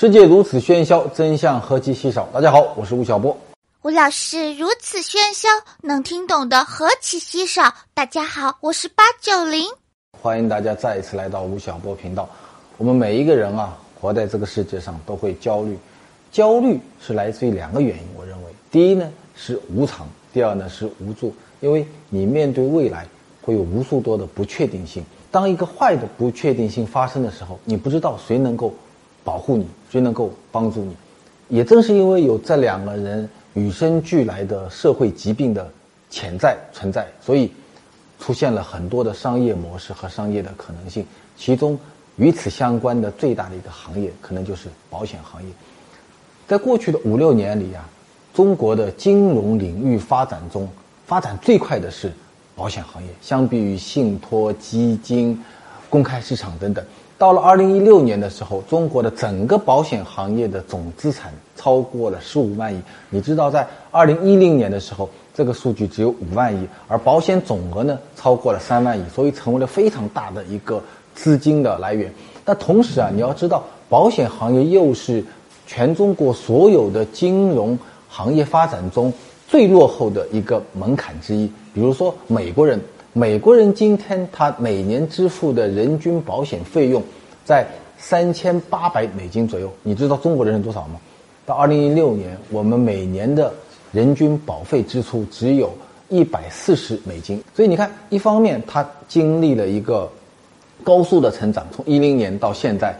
世界如此喧嚣，真相何其稀少。大家好，我是吴晓波。吴老师如此喧嚣，能听懂的何其稀少。大家好，我是八九零。欢迎大家再一次来到吴晓波频道。我们每一个人啊，活在这个世界上都会焦虑，焦虑是来自于两个原因。我认为，第一呢是无常，第二呢是无助。因为你面对未来会有无数多的不确定性。当一个坏的不确定性发生的时候，你不知道谁能够保护你，谁能够帮助你。也正是因为有这两个人与生俱来的社会疾病的潜在存在，所以出现了很多的商业模式和商业的可能性。其中与此相关的最大的一个行业，可能就是保险行业。在过去的五六年里啊，中国的金融领域发展中，发展最快的是。保险行业相比于信托、基金、公开市场等等，到了二零一六年的时候，中国的整个保险行业的总资产超过了十五万亿。你知道，在二零一零年的时候，这个数据只有五万亿，而保险总额呢超过了三万亿，所以成为了非常大的一个资金的来源。但同时啊，你要知道，保险行业又是全中国所有的金融行业发展中。最落后的一个门槛之一，比如说美国人，美国人今天他每年支付的人均保险费用在三千八百美金左右。你知道中国人是多少吗？到二零一六年，我们每年的人均保费支出只有一百四十美金。所以你看，一方面它经历了一个高速的成长，从一零年到现在。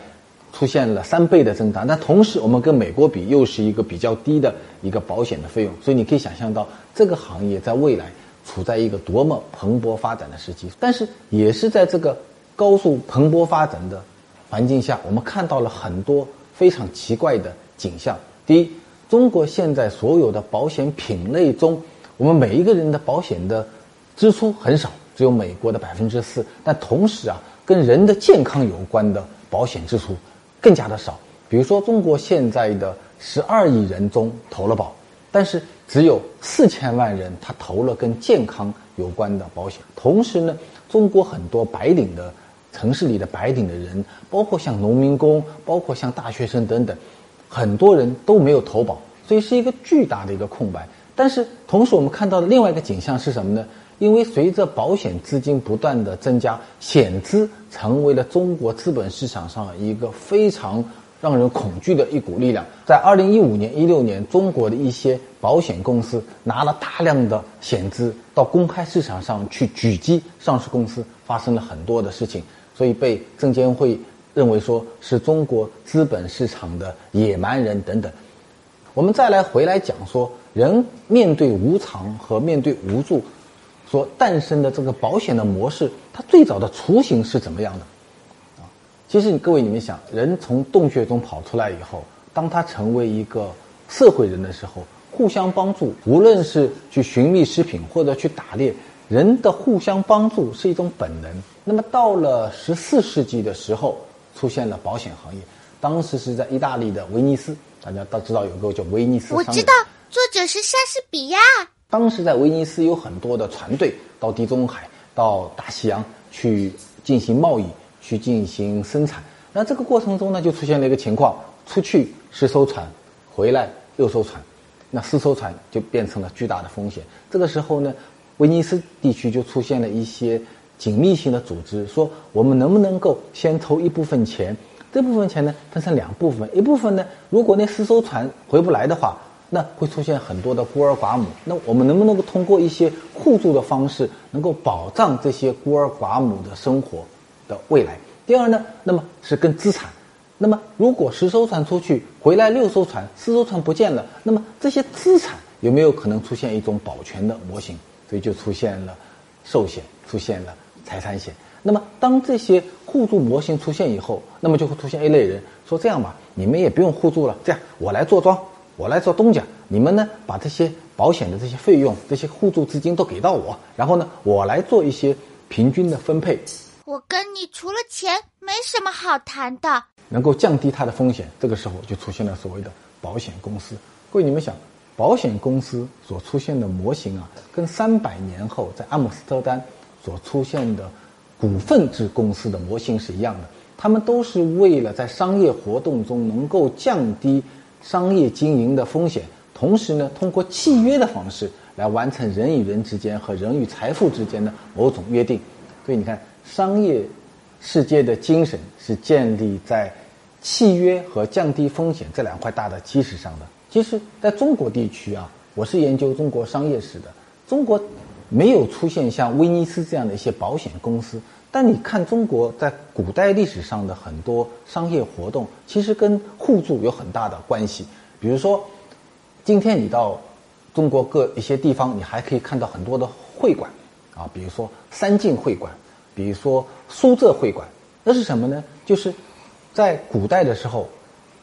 出现了三倍的增长，但同时我们跟美国比又是一个比较低的一个保险的费用，所以你可以想象到这个行业在未来处在一个多么蓬勃发展的时期。但是也是在这个高速蓬勃发展的环境下，我们看到了很多非常奇怪的景象。第一，中国现在所有的保险品类中，我们每一个人的保险的支出很少，只有美国的百分之四，但同时啊，跟人的健康有关的保险支出。更加的少，比如说中国现在的十二亿人中投了保，但是只有四千万人他投了跟健康有关的保险。同时呢，中国很多白领的城市里的白领的人，包括像农民工，包括像大学生等等，很多人都没有投保，所以是一个巨大的一个空白。但是同时我们看到的另外一个景象是什么呢？因为随着保险资金不断的增加，险资成为了中国资本市场上一个非常让人恐惧的一股力量。在二零一五年、一六年，中国的一些保险公司拿了大量的险资到公开市场上去狙击上市公司，发生了很多的事情，所以被证监会认为说是中国资本市场的野蛮人等等。我们再来回来讲说，人面对无常和面对无助。所诞生的这个保险的模式，它最早的雏形是怎么样的？啊，其实各位你们想，人从洞穴中跑出来以后，当他成为一个社会人的时候，互相帮助，无论是去寻觅食品或者去打猎，人的互相帮助是一种本能。那么到了十四世纪的时候，出现了保险行业，当时是在意大利的威尼斯，大家都知道有个叫威尼斯。我知道，作者是莎士比亚。当时在威尼斯有很多的船队到地中海、到大西洋去进行贸易、去进行生产。那这个过程中呢，就出现了一个情况：出去十艘船，回来六艘船，那四艘船就变成了巨大的风险。这个时候呢，威尼斯地区就出现了一些紧密性的组织，说我们能不能够先筹一部分钱？这部分钱呢，分成两部分，一部分呢，如果那四艘船回不来的话。那会出现很多的孤儿寡母，那我们能不能够通过一些互助的方式，能够保障这些孤儿寡母的生活的未来？第二呢，那么是跟资产，那么如果十艘船出去，回来六艘船，四艘船不见了，那么这些资产有没有可能出现一种保全的模型？所以就出现了寿险，出现了财产险。那么当这些互助模型出现以后，那么就会出现一类人说：这样吧，你们也不用互助了，这样我来坐庄。我来做东家，你们呢把这些保险的这些费用、这些互助资金都给到我，然后呢我来做一些平均的分配。我跟你除了钱没什么好谈的，能够降低它的风险。这个时候就出现了所谓的保险公司。各位你们想，保险公司所出现的模型啊，跟三百年后在阿姆斯特丹所出现的股份制公司的模型是一样的。他们都是为了在商业活动中能够降低商业经营的风险，同时呢，通过契约的方式来完成人与人之间和人与财富之间的某种约定。所以你看，商业世界的精神是建立在契约和降低风险这两块大的基石上的。其实，在中国地区啊，我是研究中国商业史的，中国。没有出现像威尼斯这样的一些保险公司，但你看中国在古代历史上的很多商业活动，其实跟互助有很大的关系。比如说，今天你到中国各一些地方，你还可以看到很多的会馆，啊，比如说三晋会馆，比如说苏浙会馆，那是什么呢？就是在古代的时候，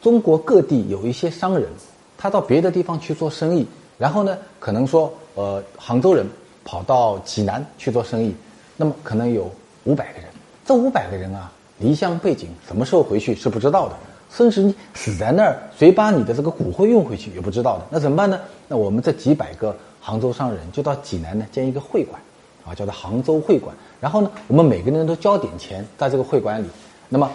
中国各地有一些商人，他到别的地方去做生意，然后呢，可能说，呃，杭州人。跑到济南去做生意，那么可能有五百个人。这五百个人啊，离乡背井，什么时候回去是不知道的。甚至你死在那儿，谁把你的这个骨灰运回去也不知道的。那怎么办呢？那我们这几百个杭州商人就到济南呢建一个会馆，啊，叫做杭州会馆。然后呢，我们每个人都交点钱在这个会馆里。那么，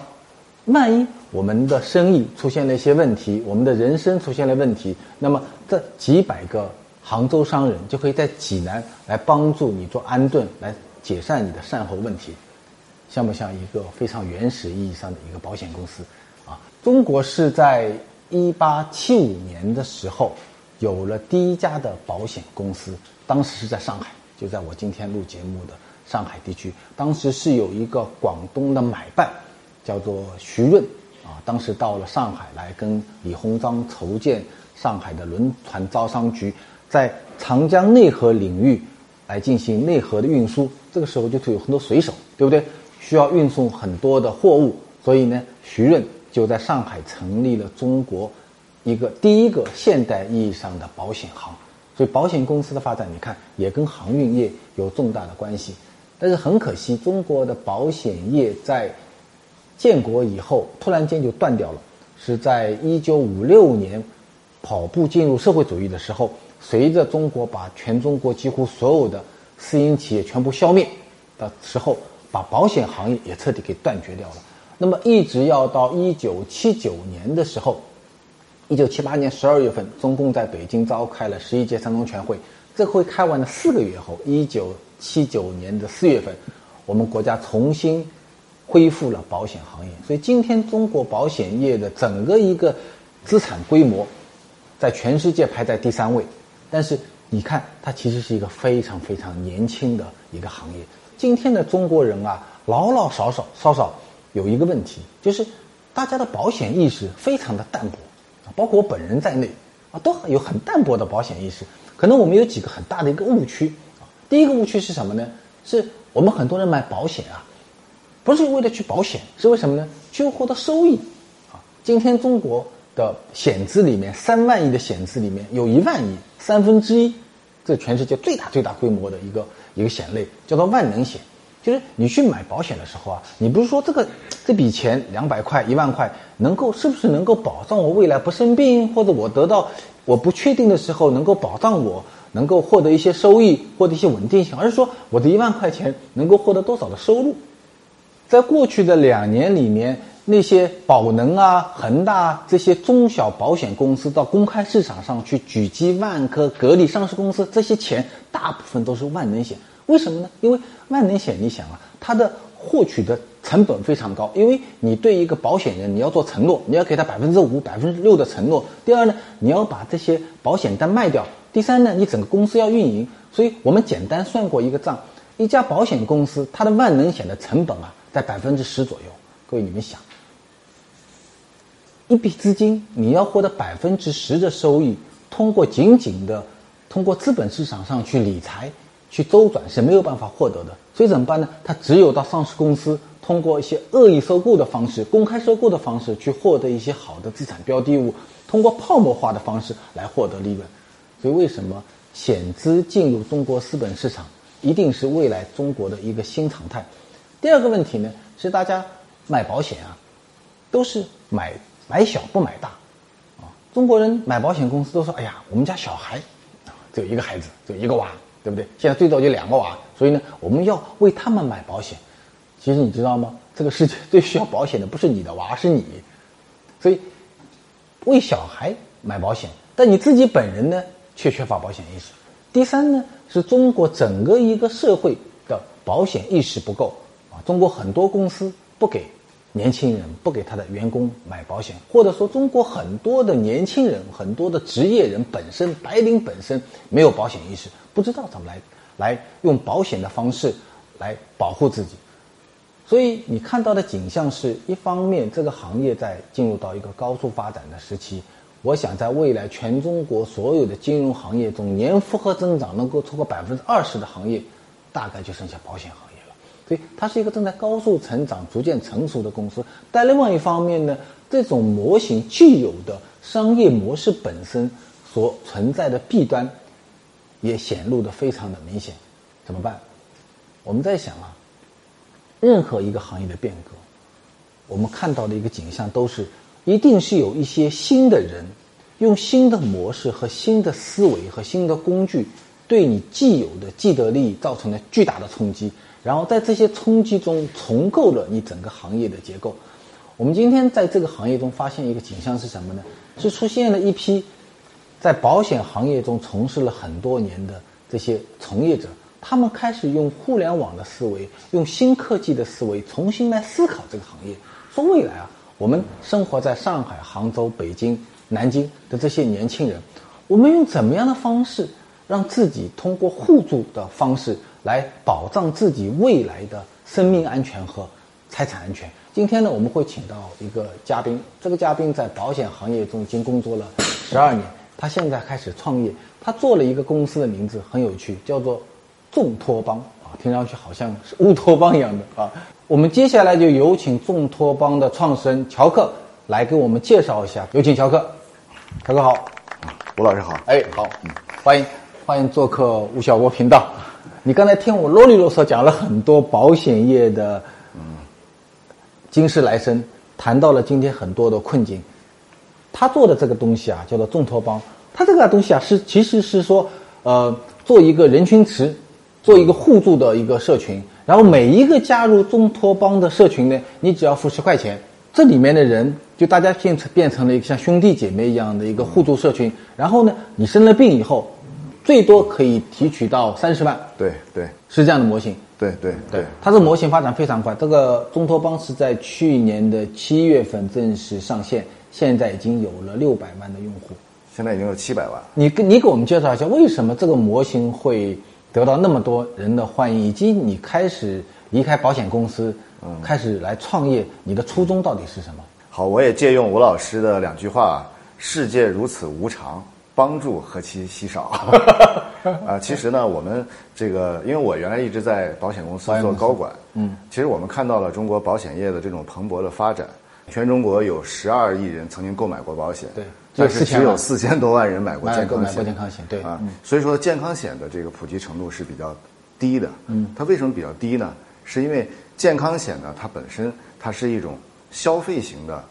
万一我们的生意出现了一些问题，我们的人生出现了问题，那么这几百个。杭州商人就可以在济南来帮助你做安顿，来解散你的善后问题，像不像一个非常原始意义上的一个保险公司？啊，中国是在一八七五年的时候有了第一家的保险公司，当时是在上海，就在我今天录节目的上海地区。当时是有一个广东的买办，叫做徐润，啊，当时到了上海来跟李鸿章筹建上海的轮船招商局。在长江内河领域来进行内河的运输，这个时候就是有很多水手，对不对？需要运送很多的货物，所以呢，徐润就在上海成立了中国一个第一个现代意义上的保险行。所以，保险公司的发展，你看也跟航运业有重大的关系。但是很可惜，中国的保险业在建国以后突然间就断掉了，是在一九五六年跑步进入社会主义的时候。随着中国把全中国几乎所有的私营企业全部消灭的时候，把保险行业也彻底给断绝掉了。那么一直要到一九七九年的时候，一九七八年十二月份，中共在北京召开了十一届三中全会。这会开完了四个月后，一九七九年的四月份，我们国家重新恢复了保险行业。所以今天中国保险业的整个一个资产规模，在全世界排在第三位。但是你看，它其实是一个非常非常年轻的一个行业。今天的中国人啊，老老少少少少有一个问题，就是大家的保险意识非常的淡薄，包括我本人在内啊，都有很淡薄的保险意识。可能我们有几个很大的一个误区啊。第一个误区是什么呢？是我们很多人买保险啊，不是为了去保险，是为什么呢？去获得收益啊。今天中国。的险资里面，三万亿的险资里面有一万亿，三分之一，这全世界最大最大规模的一个一个险类，叫做万能险。就是你去买保险的时候啊，你不是说这个这笔钱两百块一万块能够是不是能够保障我未来不生病，或者我得到我不确定的时候能够保障我能够获得一些收益，获得一些稳定性，而是说我的一万块钱能够获得多少的收入？在过去的两年里面。那些宝能啊、恒大啊这些中小保险公司到公开市场上去狙击万科、格力上市公司，这些钱大部分都是万能险。为什么呢？因为万能险，你想啊，它的获取的成本非常高，因为你对一个保险人你要做承诺，你要给他百分之五、百分之六的承诺。第二呢，你要把这些保险单卖掉。第三呢，你整个公司要运营。所以我们简单算过一个账，一家保险公司它的万能险的成本啊，在百分之十左右。各位你们想。一笔资金，你要获得百分之十的收益，通过仅仅的通过资本市场上去理财、去周转是没有办法获得的。所以怎么办呢？他只有到上市公司，通过一些恶意收购的方式、公开收购的方式去获得一些好的资产标的物，通过泡沫化的方式来获得利润。所以为什么险资进入中国资本市场，一定是未来中国的一个新常态？第二个问题呢，是大家买保险啊，都是买。买小不买大，啊，中国人买保险公司都说：“哎呀，我们家小孩啊，只有一个孩子，只有一个娃，对不对？现在最多就两个娃，所以呢，我们要为他们买保险。其实你知道吗？这个世界最需要保险的不是你的娃，是你。所以，为小孩买保险，但你自己本人呢，却缺乏保险意识。第三呢，是中国整个一个社会的保险意识不够啊。中国很多公司不给年轻人、不给他的员工买保险，或者说中国很多的年轻人、很多的职业人本身、白领本身没有保险意识，不知道怎么来来用保险的方式来保护自己。所以你看到的景象是一方面，这个行业在进入到一个高速发展的时期。我想在未来，全中国所有的金融行业中，年复合增长能够超过百分之二十的行业，大概就剩下保险行。所以它是一个正在高速成长、逐渐成熟的公司。但另外一方面呢，这种模型既有的商业模式本身所存在的弊端，也显露的非常的明显。怎么办？我们在想啊。任何一个行业的变革，我们看到的一个景象都是，一定是有一些新的人，用新的模式和新的思维和新的工具，对你既有的既得利益造成了巨大的冲击，然后在这些冲击中重构了你整个行业的结构。我们今天在这个行业中发现一个景象是什么呢？是出现了一批在保险行业中从事了很多年的这些从业者。他们开始用互联网的思维，用新科技的思维重新来思考这个行业。说未来啊，我们生活在上海、杭州、北京、南京的这些年轻人，我们用怎么样的方式让自己通过互助的方式来保障自己未来的生命安全和财产安全？今天呢，我们会请到一个嘉宾，这个嘉宾在保险行业中已经工作了十二年，他现在开始创业，他做了一个公司的名字很有趣，叫做。众托邦啊，听上去好像是乌托邦一样的啊。我们接下来就有请众托邦的创始人乔克来给我们介绍一下。有请乔克，乔克好，吴老师好，哎好，欢迎欢迎做客吴晓波频道。你刚才听我啰里啰嗦讲了很多保险业的嗯今世来生，谈到了今天很多的困境。他做的这个东西啊，叫做众托邦。他这个东西啊，是其实是说呃做一个人群池。做一个互助的一个社群，然后每一个加入众托邦的社群呢，你只要付十块钱，这里面的人就大家变成变成了一个像兄弟姐妹一样的一个互助社群。然后呢，你生了病以后，最多可以提取到三十万。对对，是这样的模型。对对对，它这模型发展非常快。这个中托邦是在去年的七月份正式上线，现在已经有了六百万的用户。现在已经有七百万。你跟你给我们介绍一下，为什么这个模型会？得到那么多人的欢迎，以及你开始离开保险公司，嗯，开始来创业，你的初衷到底是什么？好，我也借用吴老师的两句话：“世界如此无常，帮助何其稀少。”啊，其实呢，我们这个，因为我原来一直在保险公司做高管，嗯，其实我们看到了中国保险业的这种蓬勃的发展，全中国有十二亿人曾经购买过保险，对。但是只有四千多万人买过健康险，健康险对啊，所以说健康险的这个普及程度是比较低的。嗯，它为什么比较低呢？是因为健康险呢，它本身它是一种消费型的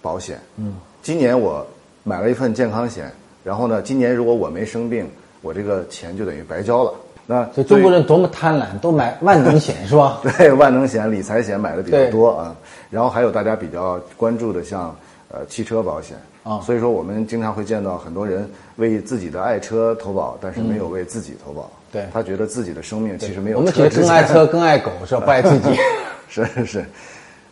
保险。嗯，今年我买了一份健康险，然后呢，今年如果我没生病，我这个钱就等于白交了。那这中国人多么贪婪，都买万能险是吧？对，万能险、理财险买的比较多啊。然后还有大家比较关注的，像呃汽车保险。啊，所以说我们经常会见到很多人为自己的爱车投保，但是没有为自己投保。对，他觉得自己的生命其实没有。我们其实更爱车，更爱狗，是吧？不爱自己。是是是。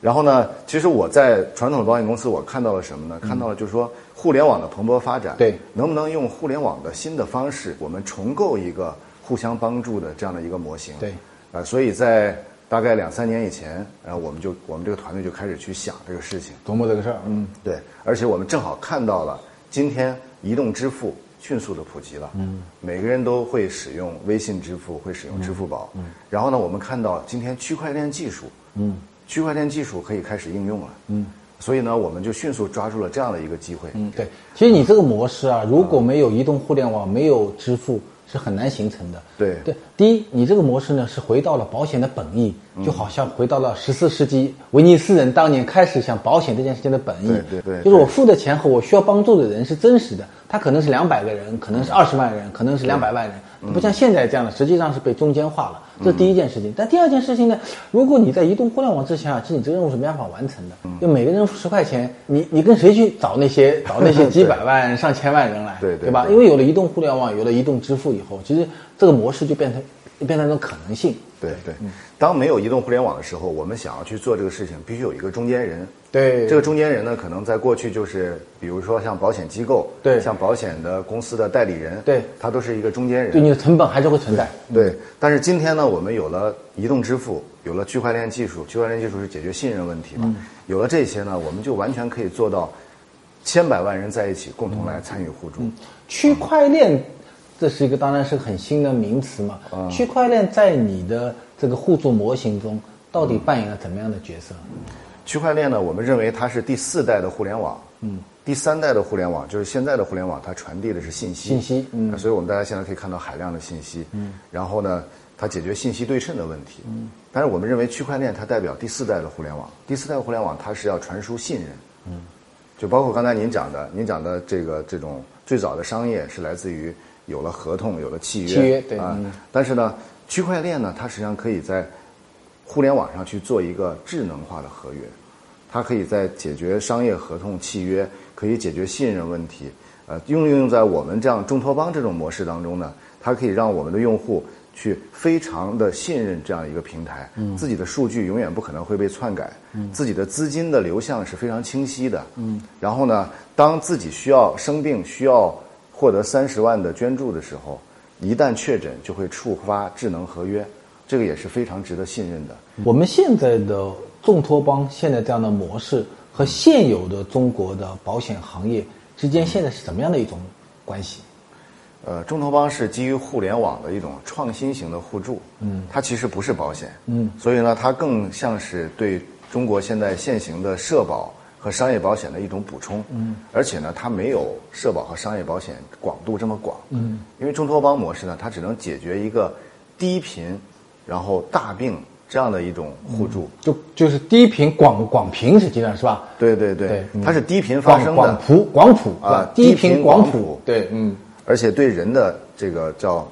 然后呢，其实我在传统的保险公司，我看到了什么呢？看到了就是说，互联网的蓬勃发展，对，能不能用互联网的新的方式，我们重构一个互相帮助的这样的一个模型？对。呃，所以在。大概两三年以前，然后我们就我们这个团队就开始去想这个事情，琢磨这个事儿。嗯，对，而且我们正好看到了今天移动支付迅速的普及了，嗯，每个人都会使用微信支付，会使用支付宝。嗯，然后呢，我们看到今天区块链技术，嗯，区块链技术可以开始应用了，嗯，所以呢，我们就迅速抓住了这样的一个机会。嗯，对，其实你这个模式啊，如果没有移动互联网，没有支付。是很难形成的。对对，第一，你这个模式呢是回到了保险的本意，就好像回到了十四世纪威尼斯人当年开始想保险这件事情的本意。对对，就是我付的钱和我需要帮助的人是真实的，他可能是两百个人，可能是二十万人，可能是两百万人，不像现在这样的，实际上是被中间化了。这是第一件事情。但第二件事情呢，如果你在移动互联网之前啊，其实你这个任务是没办法完成的。就每个人付十块钱，你你跟谁去找那些 找那些几百万、上千万人来，对对对吧？因为有了移动互联网，有了移动支付以后，其实这个模式就变成变成一种可能性。对对，当没有移动互联网的时候，我们想要去做这个事情，必须有一个中间人。对这个中间人呢，可能在过去就是，比如说像保险机构，对像保险的公司的代理人，对他都是一个中间人。对你的成本还是会存在。对，但是今天呢，我们有了移动支付，有了区块链技术，区块链技术是解决信任问题嘛？有了这些呢，我们就完全可以做到千百万人在一起共同来参与互助。区块链，这是一个当然是很新的名词嘛。区块链在你的这个互助模型中，到底扮演了怎么样的角色？区块链呢，我们认为它是第四代的互联网。嗯，第三代的互联网就是现在的互联网，它传递的是信息。信息嗯啊所以我们大家现在可以看到海量的信息。嗯，然后呢，它解决信息对称的问题。嗯，但是我们认为区块链它代表第四代的互联网。第四代互联网它是要传输信任。嗯，就包括刚才您讲的，您讲的这个这种最早的商业是来自于有了合同，有了契约。契约对啊嗯，但是呢，区块链呢，它实际上可以在互联网上去做一个智能化的合约，它可以在解决商业合同契约，可以解决信任问题。呃，应用在我们这样众托邦这种模式当中呢，它可以让我们的用户去非常的信任这样一个平台，自己的数据永远不可能会被篡改，自己的资金的流向是非常清晰的。嗯，然后呢，当自己需要生病需要获得三十万的捐助的时候，一旦确诊就会触发智能合约，这个也是非常值得信任的。我们现在的众托邦现在这样的模式和现有的中国的保险行业之间现在是怎么样的一种关系？呃，众托邦是基于互联网的一种创新型的互助，嗯，它其实不是保险，嗯，所以呢，它更像是对中国现在现行的社保和商业保险的一种补充，嗯，而且呢，它没有社保和商业保险广度这么广，嗯，因为中托邦模式呢，它只能解决一个低频，然后大病这样的一种互助，就就是低频广广频是阶段是吧？对对对，对嗯它是低频发生的，广谱广普啊低低频广广谱对，嗯，而且对人的这个叫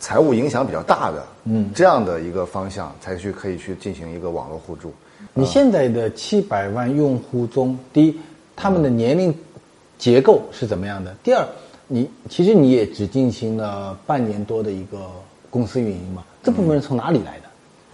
财务影响比较大的，嗯，这样的一个方向才去可以去进行一个网络互助。你现在的七百万用户中，第一，他们的年龄结构是怎么样的？第二，你其实你也只进行了半年多的一个公司运营嘛，这部分人从哪里来的？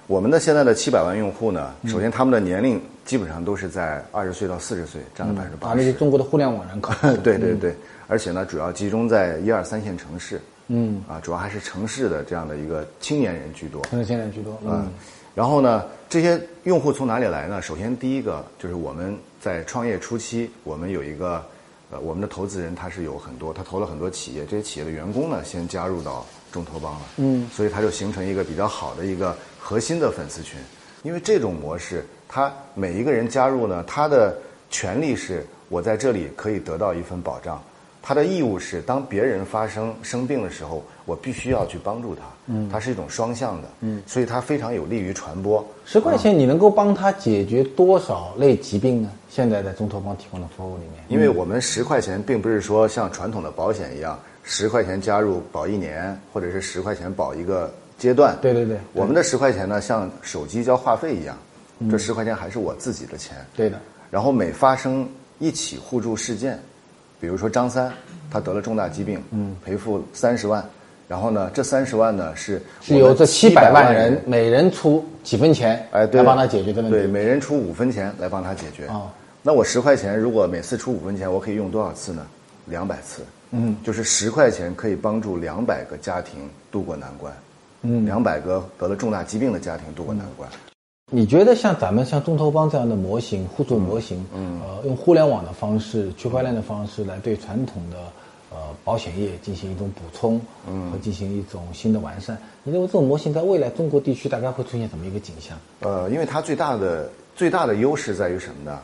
我们的现在的七百万用户呢，首先他们的年龄基本上都是在二十岁到四十岁，占了百分之啊，八十。那是中国的互联网人口。对对对，而且呢，主要集中在一二三线城市。嗯，啊，主要还是城市的这样的一个青年人居多。可能现在居多。嗯嗯，，然后呢，这些用户从哪里来呢？首先第一个就是我们在创业初期，我们有一个，呃，我们的投资人他是有很多，他投了很多企业，这些企业的员工呢，先加入到中投帮了，嗯，所以他就形成一个比较好的一个核心的粉丝群。因为这种模式，他每一个人加入呢，他的权利是我在这里可以得到一份保障。他的义务是，当别人发生生病的时候，我必须要去帮助他。嗯，它是一种双向的。嗯，所以它非常有利于传播。十块钱你能够帮他解决多少类疾病呢？现在在中投帮提供的服务里面，因为我们十块钱并不是说像传统的保险一样，十块钱加入保一年，或者是十块钱保一个阶段。对对对我们的十块钱呢，像手机交话费一样，这十块钱还是我自己的钱。对的，然后每发生一起互助事件，比如说张三他得了重大疾病，嗯，赔付三十万，然后呢，这三十万呢是是由这七百万人人每人出几分钱，哎，对，来帮他解决这个问题。对，每人出五分钱来帮他解决。哦那我十块钱，如果每次出五分钱，我可以用多少次呢？两百次。嗯，就是十块钱可以帮助两百个家庭渡过难关。嗯，两百个得了重大疾病的家庭渡过难关。你觉得像咱们像中投帮这样的模型、互助模型，嗯，呃，用互联网的方式、区块链的方式来对传统的呃保险业进行一种补充，嗯，和进行一种新的完善，你认为这种模型在未来中国地区大概会出现怎么一个景象？呃，因为它最大的最大的优势在于什么呢？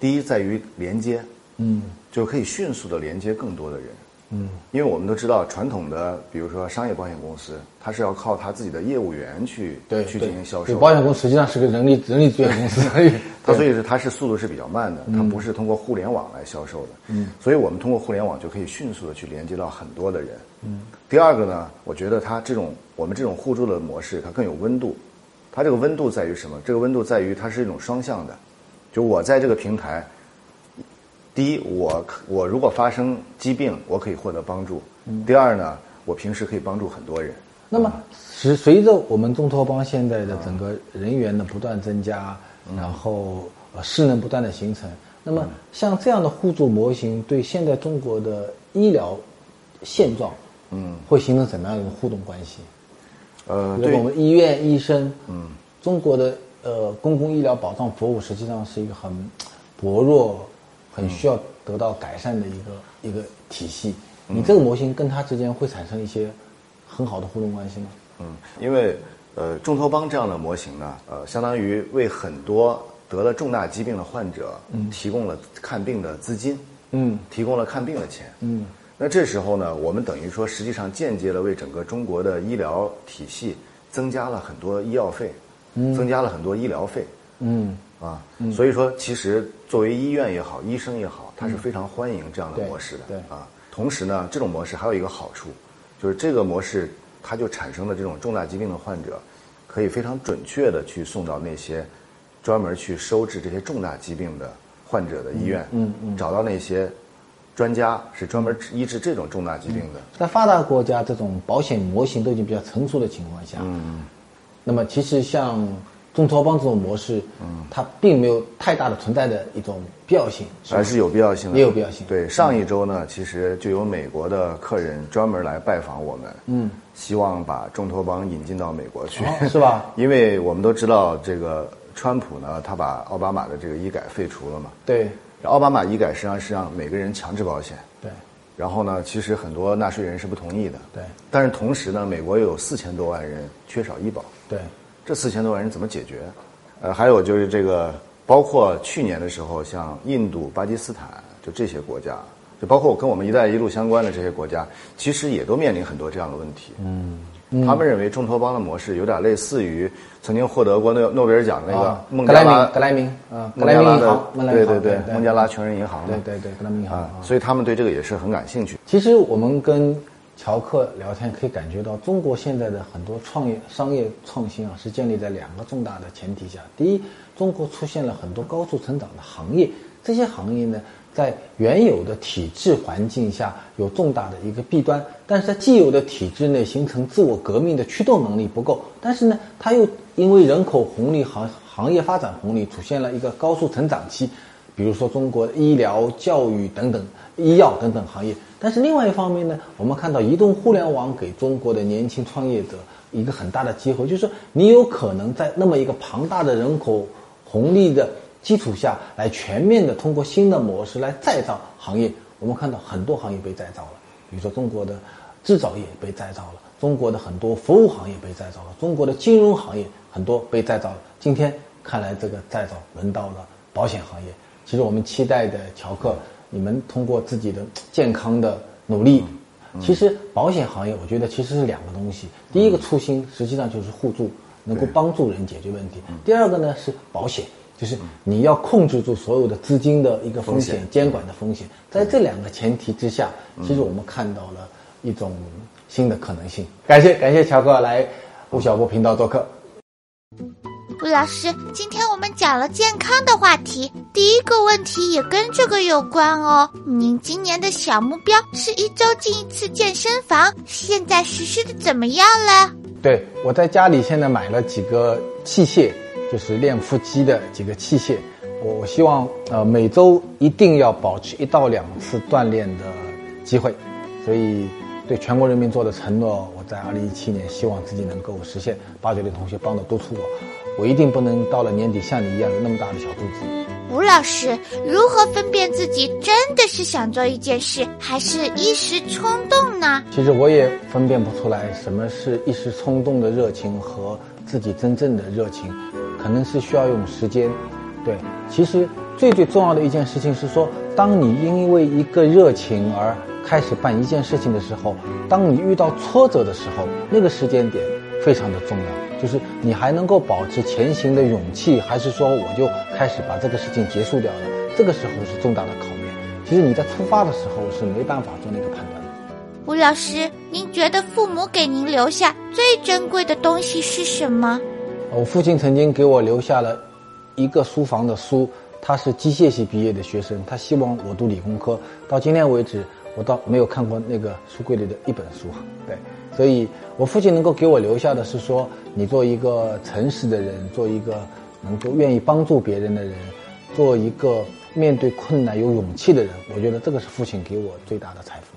第一，在于连接，嗯，就可以迅速的连接更多的人。嗯，因为我们都知道，传统的比如说商业保险公司，它是要靠它自己的业务员去对去进行销售。保险公司实际上是个人力人力资源公司，所以 它所以是它是速度是比较慢的，它不是通过互联网来销售的。嗯，所以我们通过互联网就可以迅速的去连接到很多的人。嗯，第二个呢，我觉得它这种我们这种互助的模式，它更有温度。它这个温度在于什么？这个温度在于它是一种双向的，就我在这个平台，第一，我我如果发生疾病，我可以获得帮助；第二呢，我平时可以帮助很多人。那么随随着我们中托邦现在的整个人员的不断增加，然后呃势能不断的形成，那么像这样的互助模型对现在中国的医疗现状，嗯，会形成怎么样一种互动关系？呃，对。我们医院医生，嗯，中国的呃公共医疗保障服务实际上是一个很薄弱、很需要得到改善的一个、一个体系。你这个模型跟它之间会产生一些很好的互动关系吗？嗯，因为呃，众托邦这样的模型呢，呃，相当于为很多得了重大疾病的患者，提供了看病的资金，嗯，提供了看病的钱，嗯，那这时候呢，我们等于说，实际上间接的为整个中国的医疗体系增加了很多医药费，嗯，增加了很多医疗费，嗯，啊，所以说，其实作为医院也好，医生也好，他是非常欢迎这样的模式的，对。啊。同时呢，这种模式还有一个好处，就是这个模式它就产生了这种重大疾病的患者，可以非常准确的去送到那些专门去收治这些重大疾病的患者的医院，嗯嗯，找到那些专家是专门医治这种重大疾病的，在发达国家，这种保险模型都已经比较成熟的情况下，嗯，那么其实像中托邦这种模式，嗯，它并没有太大的存在的一种必要性，吧？还是有必要性的，也有必要性。对，上一周呢，其实就有美国的客人专门来拜访我们，嗯，希望把众托邦引进到美国去，哦是吧？因为我们都知道，这个川普呢，他把奥巴马的这个医改废除了嘛，对。奥巴马医改实际上是让每个人强制保险，对。然后呢，其实很多纳税人是不同意的，对。但是同时呢，美国又有四千多万人缺少医保，对，这四千多万人怎么解决？呃，还有就是这个，包括去年的时候，像印度、巴基斯坦，就这些国家，就包括跟我们“一带一路”相关的这些国家，其实也都面临很多这样的问题。嗯，他们认为众托邦的模式有点类似于曾经获得过诺诺贝尔奖那个孟加拉明格莱明啊，格莱明孟加拉行，对对对，孟加拉穷人银行对对对，格莱明银行啊啊，所以他们对这个也是很感兴趣。其实我们跟乔克聊天，可以感觉到中国现在的很多创业、商业创新啊，是建立在两个重大的前提下。第一，中国出现了很多高速成长的行业，这些行业呢，在原有的体制环境下有重大的一个弊端，但是在既有的体制内形成自我革命的驱动能力不够，但是呢，它又因为人口红利、行行业发展红利出现了一个高速成长期。比如说中国医疗、教育等等、医药等等行业。但是另外一方面呢，我们看到移动互联网给中国的年轻创业者一个很大的机会，就是说你有可能在那么一个庞大的人口红利的基础下来全面的通过新的模式来再造行业。我们看到很多行业被再造了，比如说中国的制造业被再造了，中国的很多服务行业被再造了，中国的金融行业很多被再造了。今天看来，这个再造轮到了保险行业。其实我们期待的乔克，你们通过自己的健康的努力，其实保险行业我觉得其实是两个东西。第一个初心实际上就是互助，能够帮助人解决问题。第二个呢是保险，就是你要控制住所有的资金的一个风险、监管的风险。在这两个前提之下，其实我们看到了一种新的可能性。感谢感谢乔哥来吴晓波频道做客。吴老师，今天我们讲了健康的话题，第一个问题也跟这个有关哦。您今年的小目标是一周进一次健身房，现在实施的怎么样了？对，我在家里现在买了几个器械，就是练腹肌的几个器械。我我希望呃每周一定要保持一到两次锻炼的机会，所以对全国人民做的承诺，我在二零一七年希望自己能够实现。八九的同学帮着督促我，我一定不能到了年底像你一样有那么大的小肚子。吴老师，如何分辨自己真的是想做一件事，还是一时冲动呢？其实我也分辨不出来什么是一时冲动的热情和自己真正的热情，可能是需要用时间。对，其实最最重要的一件事情是说，当你因为一个热情而开始办一件事情的时候，当你遇到挫折的时候，那个时间点非常的重要，就是你还能够保持前行的勇气，还是说我就开始把这个事情结束掉了？这个时候是重大的考验。其实你在出发的时候是没办法做那个判断的。吴老师，您觉得父母给您留下最珍贵的东西是什么？我父亲曾经给我留下了一个书房的书，他是机械系毕业的学生，他希望我读理工科。到今天为止，我倒没有看过那个书柜里的一本书。对，所以我父亲能够给我留下的是说，你做一个诚实的人，做一个能够愿意帮助别人的人，做一个面对困难有勇气的人。我觉得这个是父亲给我最大的财富。